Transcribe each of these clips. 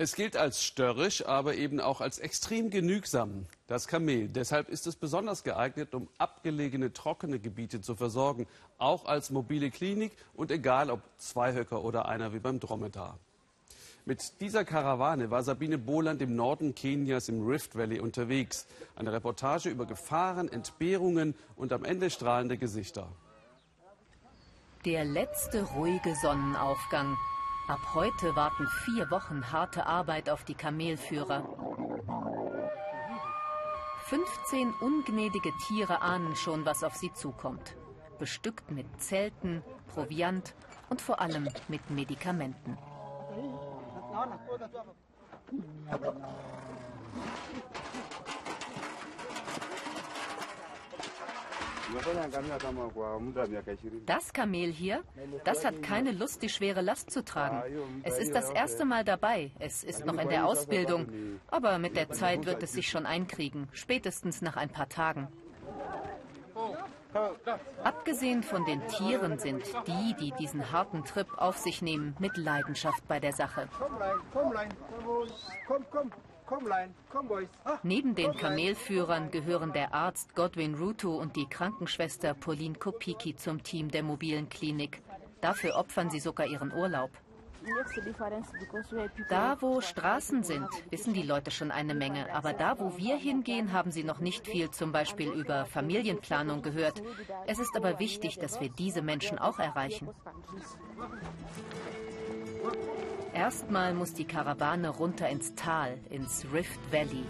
Es gilt als störrisch, aber eben auch als extrem genügsam, das Kamel. Deshalb ist es besonders geeignet, um abgelegene, trockene Gebiete zu versorgen, auch als mobile Klinik und egal ob Zweihöcker oder einer wie beim Dromedar. Mit dieser Karawane war Sabine Boland im Norden Kenias im Rift Valley unterwegs. Eine Reportage über Gefahren, Entbehrungen und am Ende strahlende Gesichter. Der letzte ruhige Sonnenaufgang. Ab heute warten vier Wochen harte Arbeit auf die Kamelführer. 15 ungnädige Tiere ahnen schon, was auf sie zukommt. Bestückt mit Zelten, Proviant und vor allem mit Medikamenten. Das Kamel hier, das hat keine Lust, die schwere Last zu tragen. Es ist das erste Mal dabei. Es ist noch in der Ausbildung. Aber mit der Zeit wird es sich schon einkriegen, spätestens nach ein paar Tagen. Abgesehen von den Tieren sind die, die diesen harten Trip auf sich nehmen, mit Leidenschaft bei der Sache. Neben den Kamelführern gehören der Arzt Godwin Ruto und die Krankenschwester Pauline Kopiki zum Team der mobilen Klinik. Dafür opfern sie sogar ihren Urlaub. Da, wo Straßen sind, wissen die Leute schon eine Menge. Aber da, wo wir hingehen, haben sie noch nicht viel zum Beispiel über Familienplanung gehört. Es ist aber wichtig, dass wir diese Menschen auch erreichen. Erstmal muss die Karawane runter ins Tal, ins Rift Valley.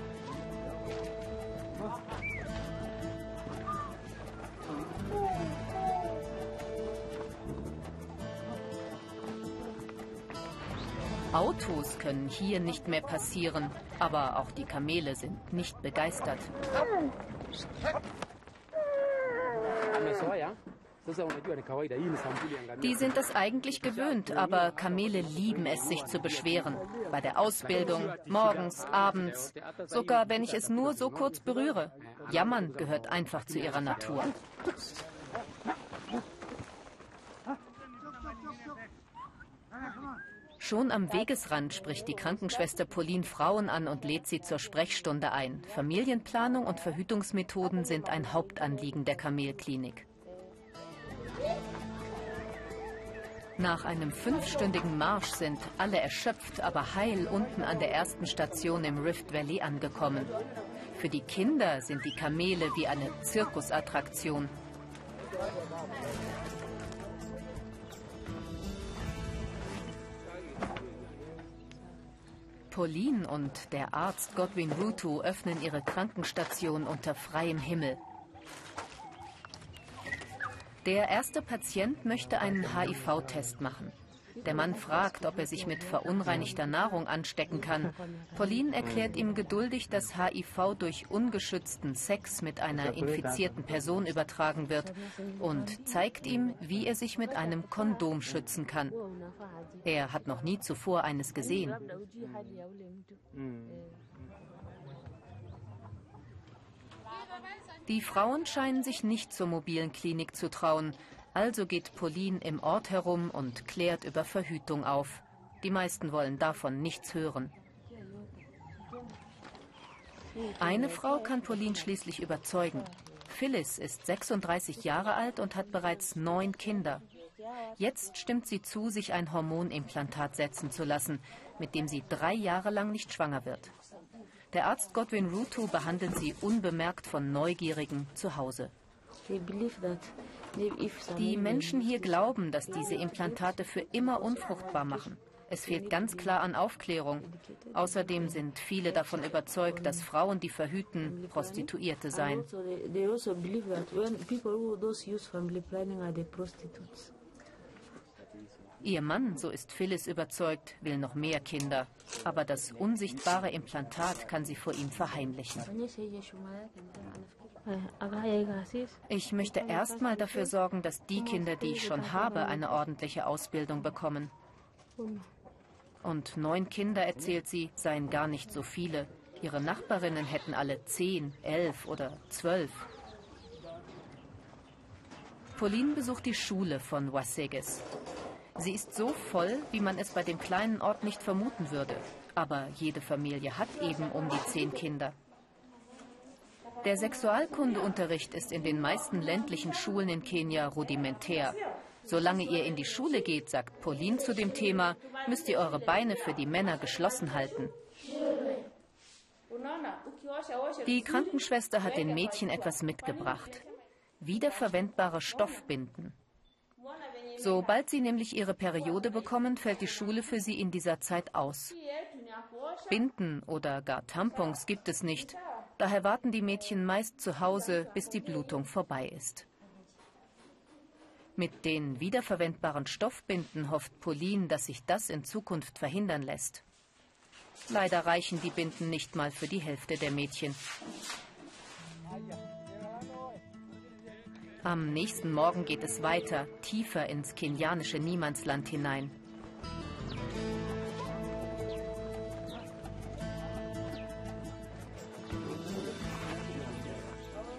Autos können hier nicht mehr passieren, aber auch die Kamele sind nicht begeistert. Die sind es eigentlich gewöhnt, aber Kamele lieben es, sich zu beschweren. Bei der Ausbildung, morgens, abends, sogar wenn ich es nur so kurz berühre. Jammern gehört einfach zu ihrer Natur. Schon am Wegesrand spricht die Krankenschwester Pauline Frauen an und lädt sie zur Sprechstunde ein. Familienplanung und Verhütungsmethoden sind ein Hauptanliegen der Kamelklinik. Nach einem fünfstündigen Marsch sind alle erschöpft, aber heil unten an der ersten Station im Rift Valley angekommen. Für die Kinder sind die Kamele wie eine Zirkusattraktion. Pauline und der Arzt Godwin Ruto öffnen ihre Krankenstation unter freiem Himmel. Der erste Patient möchte einen HIV-Test machen. Der Mann fragt, ob er sich mit verunreinigter Nahrung anstecken kann. Pauline erklärt ihm geduldig, dass HIV durch ungeschützten Sex mit einer infizierten Person übertragen wird und zeigt ihm, wie er sich mit einem Kondom schützen kann. Er hat noch nie zuvor eines gesehen. Die Frauen scheinen sich nicht zur mobilen Klinik zu trauen. Also geht Pauline im Ort herum und klärt über Verhütung auf. Die meisten wollen davon nichts hören. Eine Frau kann Pauline schließlich überzeugen. Phyllis ist 36 Jahre alt und hat bereits neun Kinder. Jetzt stimmt sie zu, sich ein Hormonimplantat setzen zu lassen, mit dem sie drei Jahre lang nicht schwanger wird. Der Arzt Godwin Ruto behandelt sie unbemerkt von Neugierigen zu Hause. Die Menschen hier glauben, dass diese Implantate für immer unfruchtbar machen. Es fehlt ganz klar an Aufklärung. Außerdem sind viele davon überzeugt, dass Frauen, die verhüten, Prostituierte seien. Ihr Mann, so ist Phyllis überzeugt, will noch mehr Kinder. Aber das unsichtbare Implantat kann sie vor ihm verheimlichen. Ich möchte erstmal dafür sorgen, dass die Kinder, die ich schon habe, eine ordentliche Ausbildung bekommen. Und neun Kinder, erzählt sie, seien gar nicht so viele. Ihre Nachbarinnen hätten alle zehn, elf oder zwölf. Pauline besucht die Schule von Waseges. Sie ist so voll, wie man es bei dem kleinen Ort nicht vermuten würde. Aber jede Familie hat eben um die zehn Kinder. Der Sexualkundeunterricht ist in den meisten ländlichen Schulen in Kenia rudimentär. Solange ihr in die Schule geht, sagt Pauline zu dem Thema, müsst ihr eure Beine für die Männer geschlossen halten. Die Krankenschwester hat den Mädchen etwas mitgebracht. Wiederverwendbare Stoffbinden. Sobald sie nämlich ihre Periode bekommen, fällt die Schule für sie in dieser Zeit aus. Binden oder gar Tampons gibt es nicht. Daher warten die Mädchen meist zu Hause, bis die Blutung vorbei ist. Mit den wiederverwendbaren Stoffbinden hofft Pauline, dass sich das in Zukunft verhindern lässt. Leider reichen die Binden nicht mal für die Hälfte der Mädchen. Am nächsten Morgen geht es weiter, tiefer ins kenianische Niemandsland hinein.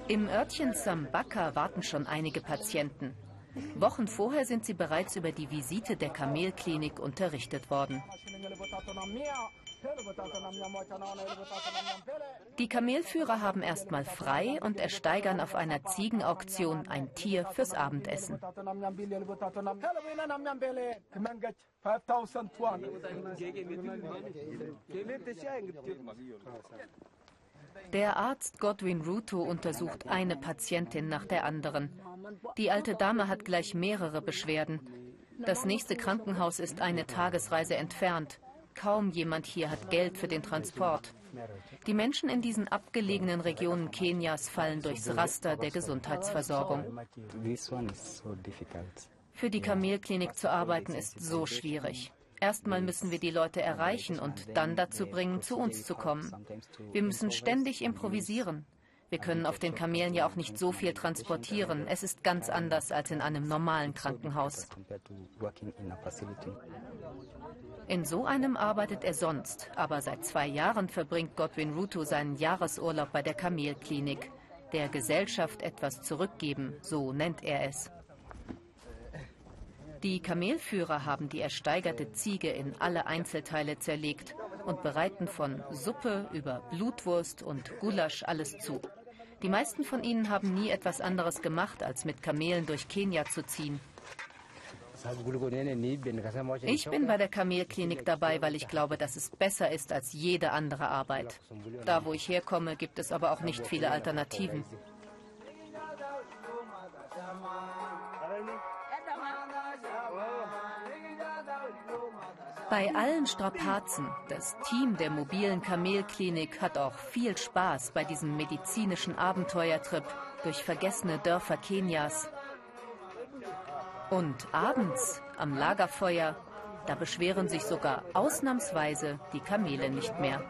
Im Örtchen Sambaka warten schon einige Patienten. Wochen vorher sind sie bereits über die Visite der Kamelklinik unterrichtet worden. Die Kamelführer haben erstmal frei und ersteigern auf einer Ziegenauktion ein Tier fürs Abendessen. Der Arzt Godwin Ruto untersucht eine Patientin nach der anderen. Die alte Dame hat gleich mehrere Beschwerden. Das nächste Krankenhaus ist eine Tagesreise entfernt. Kaum jemand hier hat Geld für den Transport. Die Menschen in diesen abgelegenen Regionen Kenias fallen durchs Raster der Gesundheitsversorgung. Für die Kamelklinik zu arbeiten ist so schwierig. Erstmal müssen wir die Leute erreichen und dann dazu bringen, zu uns zu kommen. Wir müssen ständig improvisieren. Wir können auf den Kamelen ja auch nicht so viel transportieren. Es ist ganz anders als in einem normalen Krankenhaus. In so einem arbeitet er sonst, aber seit zwei Jahren verbringt Godwin Ruto seinen Jahresurlaub bei der Kamelklinik. Der Gesellschaft etwas zurückgeben, so nennt er es. Die Kamelführer haben die ersteigerte Ziege in alle Einzelteile zerlegt und bereiten von Suppe über Blutwurst und Gulasch alles zu. Die meisten von ihnen haben nie etwas anderes gemacht, als mit Kamelen durch Kenia zu ziehen. Ich bin bei der Kamelklinik dabei, weil ich glaube, dass es besser ist als jede andere Arbeit. Da, wo ich herkomme, gibt es aber auch nicht viele Alternativen. Bei allen Strapazen, das Team der mobilen Kamelklinik hat auch viel Spaß bei diesem medizinischen Abenteuertrip durch vergessene Dörfer Kenias. Und abends am Lagerfeuer, da beschweren sich sogar ausnahmsweise die Kamele nicht mehr.